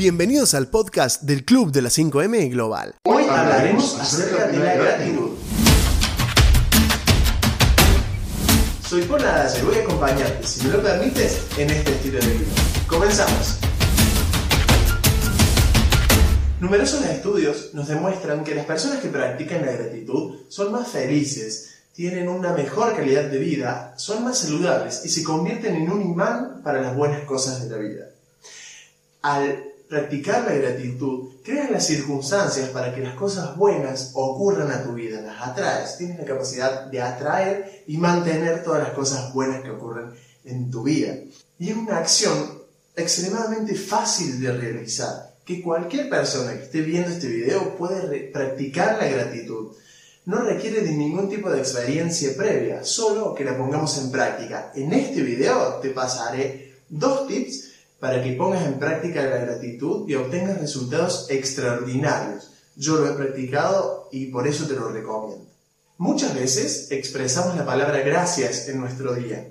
Bienvenidos al podcast del Club de la 5M Global. Hoy hablaremos acerca de la gratitud. Soy Paul Nadal voy a acompañarte, si me lo permites, en este estilo de vida. Comenzamos. Numerosos estudios nos demuestran que las personas que practican la gratitud son más felices, tienen una mejor calidad de vida, son más saludables y se convierten en un imán para las buenas cosas de la vida. Al practicar la gratitud, creas las circunstancias para que las cosas buenas ocurran a tu vida, las atraes, tienes la capacidad de atraer y mantener todas las cosas buenas que ocurren en tu vida. Y es una acción extremadamente fácil de realizar, que cualquier persona que esté viendo este video puede practicar la gratitud. No requiere de ningún tipo de experiencia previa, solo que la pongamos en práctica. En este video te pasaré dos tips para que pongas en práctica la gratitud y obtengas resultados extraordinarios. Yo lo he practicado y por eso te lo recomiendo. Muchas veces expresamos la palabra gracias en nuestro día.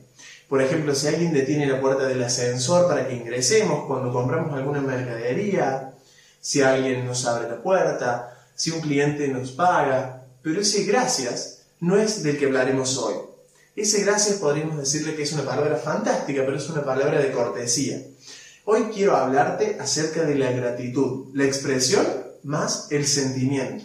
Por ejemplo, si alguien detiene la puerta del ascensor para que ingresemos cuando compramos alguna mercadería, si alguien nos abre la puerta, si un cliente nos paga, pero ese gracias no es del que hablaremos hoy. Ese gracias podríamos decirle que es una palabra fantástica, pero es una palabra de cortesía. Hoy quiero hablarte acerca de la gratitud, la expresión más el sentimiento.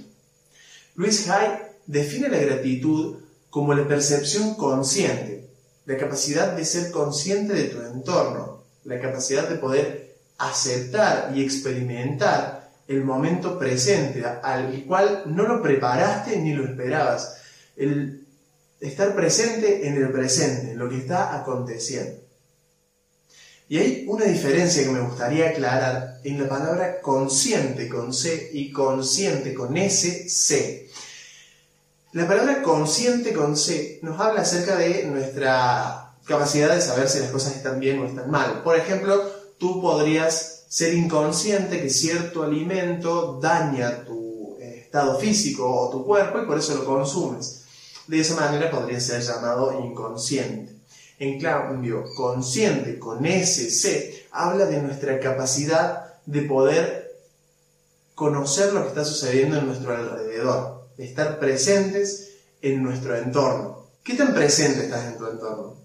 Luis Hay define la gratitud como la percepción consciente, la capacidad de ser consciente de tu entorno, la capacidad de poder aceptar y experimentar el momento presente al cual no lo preparaste ni lo esperabas, el estar presente en el presente, en lo que está aconteciendo. Y hay una diferencia que me gustaría aclarar en la palabra consciente con C y consciente con S, C. La palabra consciente con C nos habla acerca de nuestra capacidad de saber si las cosas están bien o están mal. Por ejemplo, tú podrías ser inconsciente que cierto alimento daña tu eh, estado físico o tu cuerpo y por eso lo consumes. De esa manera podría ser llamado inconsciente. En cambio, consciente con SC habla de nuestra capacidad de poder conocer lo que está sucediendo en nuestro alrededor, de estar presentes en nuestro entorno. ¿Qué tan presente estás en tu entorno?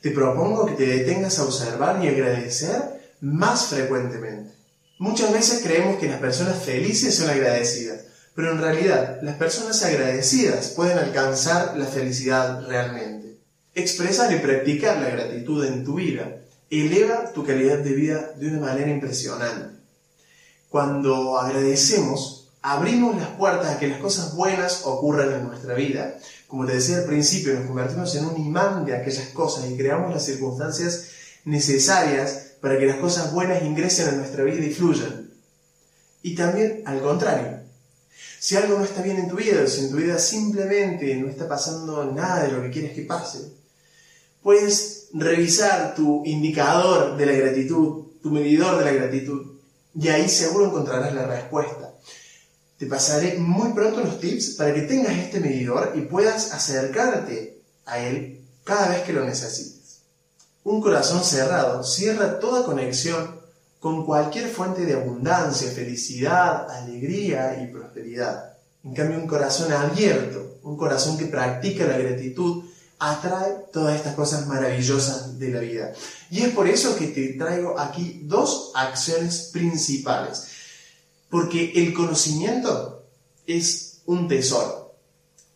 Te propongo que te detengas a observar y agradecer más frecuentemente. Muchas veces creemos que las personas felices son agradecidas, pero en realidad las personas agradecidas pueden alcanzar la felicidad realmente. Expresar y practicar la gratitud en tu vida eleva tu calidad de vida de una manera impresionante. Cuando agradecemos, abrimos las puertas a que las cosas buenas ocurran en nuestra vida. Como te decía al principio, nos convertimos en un imán de aquellas cosas y creamos las circunstancias necesarias para que las cosas buenas ingresen a nuestra vida y fluyan. Y también al contrario. Si algo no está bien en tu vida, si en tu vida simplemente no está pasando nada de lo que quieres que pase, puedes revisar tu indicador de la gratitud, tu medidor de la gratitud, y ahí seguro encontrarás la respuesta. Te pasaré muy pronto los tips para que tengas este medidor y puedas acercarte a él cada vez que lo necesites. Un corazón cerrado cierra toda conexión con cualquier fuente de abundancia, felicidad, alegría y prosperidad. En cambio, un corazón abierto, un corazón que practica la gratitud, atrae todas estas cosas maravillosas de la vida. Y es por eso que te traigo aquí dos acciones principales. Porque el conocimiento es un tesoro.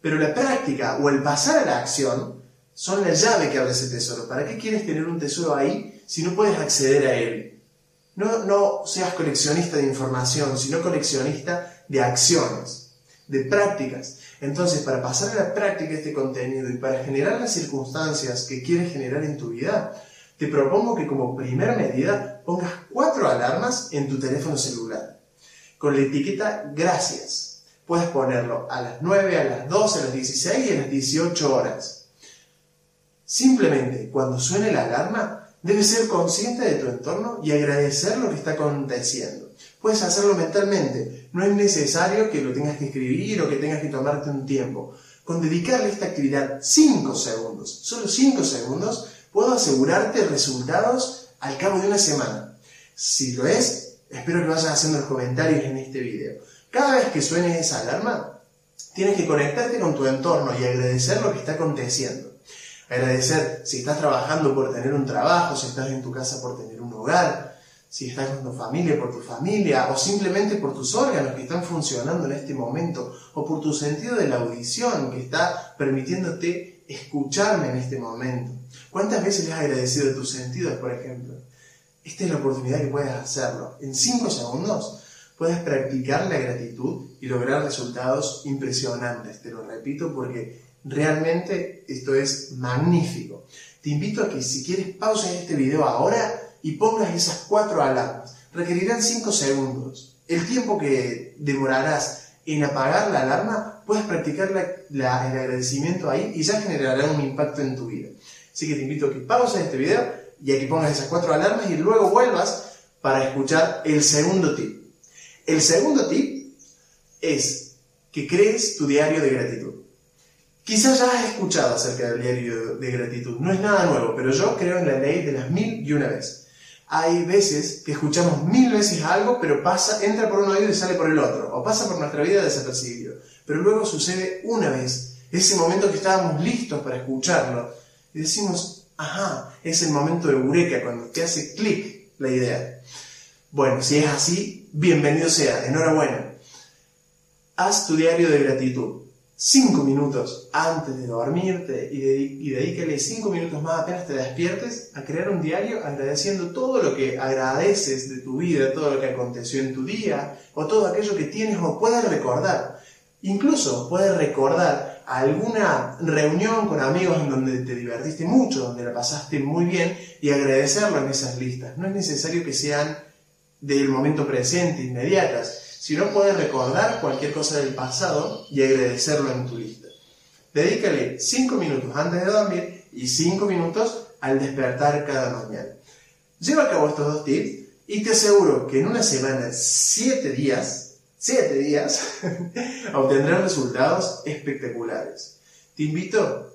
Pero la práctica o el pasar a la acción son la llave que abre ese tesoro. ¿Para qué quieres tener un tesoro ahí si no puedes acceder a él? No, no seas coleccionista de información, sino coleccionista de acciones, de prácticas. Entonces, para pasar a la práctica este contenido y para generar las circunstancias que quieres generar en tu vida, te propongo que como primera medida pongas cuatro alarmas en tu teléfono celular con la etiqueta gracias. Puedes ponerlo a las 9, a las 12, a las 16 y a las 18 horas. Simplemente cuando suene la alarma, debes ser consciente de tu entorno y agradecer lo que está aconteciendo. Puedes hacerlo mentalmente. No es necesario que lo tengas que escribir o que tengas que tomarte un tiempo. Con dedicarle esta actividad 5 segundos, solo 5 segundos, puedo asegurarte resultados al cabo de una semana. Si lo es, espero que vayas haciendo los comentarios en este video. Cada vez que suene esa alarma, tienes que conectarte con tu entorno y agradecer lo que está aconteciendo. Agradecer si estás trabajando por tener un trabajo, si estás en tu casa por tener un hogar, si estás con tu familia por tu familia, o simplemente por tus órganos que están funcionando en este momento, o por tu sentido de la audición que está permitiéndote escucharme en este momento. ¿Cuántas veces has agradecido de tus sentidos, por ejemplo? Esta es la oportunidad que puedes hacerlo. En 5 segundos puedes practicar la gratitud y lograr resultados impresionantes. Te lo repito porque realmente esto es magnífico. Te invito a que si quieres pauses este video ahora y pongas esas cuatro alarmas. Requerirán 5 segundos. El tiempo que demorarás en apagar la alarma, puedes practicar el agradecimiento ahí y ya generará un impacto en tu vida. Así que te invito a que pauses este video y a que pongas esas cuatro alarmas y luego vuelvas para escuchar el segundo tip. El segundo tip es que crees tu diario de gratitud. Quizás ya has escuchado acerca del diario de gratitud, no es nada nuevo, pero yo creo en la ley de las mil y una vez. Hay veces que escuchamos mil veces algo, pero pasa, entra por un oído y sale por el otro, o pasa por nuestra vida desapercibido. Pero luego sucede una vez, ese momento que estábamos listos para escucharlo, y decimos, ajá, es el momento de eureka, cuando te hace clic la idea. Bueno, si es así, bienvenido sea, enhorabuena. Haz tu diario de gratitud. Cinco minutos antes de dormirte y, y dedícale cinco minutos más apenas te despiertes a crear un diario agradeciendo todo lo que agradeces de tu vida, todo lo que aconteció en tu día o todo aquello que tienes o puedes recordar. Incluso puedes recordar alguna reunión con amigos en donde te divertiste mucho, donde la pasaste muy bien y agradecerlo en esas listas. No es necesario que sean del momento presente, inmediatas, sino puedes recordar cualquier cosa del pasado y agradecerlo en tu lista. Dedícale 5 minutos antes de dormir y 5 minutos al despertar cada mañana. Lleva a cabo estos dos tips y te aseguro que en una semana, 7 días, 7 días, obtendrás resultados espectaculares. Te invito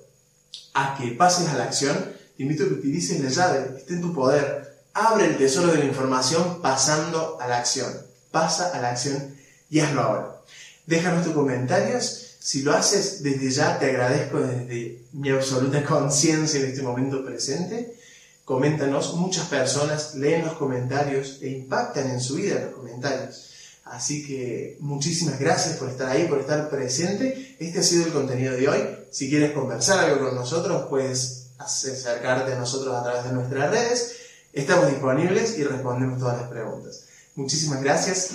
a que pases a la acción, te invito a que utilices la llave, esté en tu poder, Abre el tesoro de la información pasando a la acción. Pasa a la acción y hazlo ahora. Déjanos tus comentarios. Si lo haces desde ya, te agradezco desde mi absoluta conciencia en este momento presente. Coméntanos, muchas personas leen los comentarios e impactan en su vida los comentarios. Así que muchísimas gracias por estar ahí, por estar presente. Este ha sido el contenido de hoy. Si quieres conversar algo con nosotros, puedes acercarte a nosotros a través de nuestras redes Estamos disponibles y respondemos todas las preguntas. Muchísimas gracias.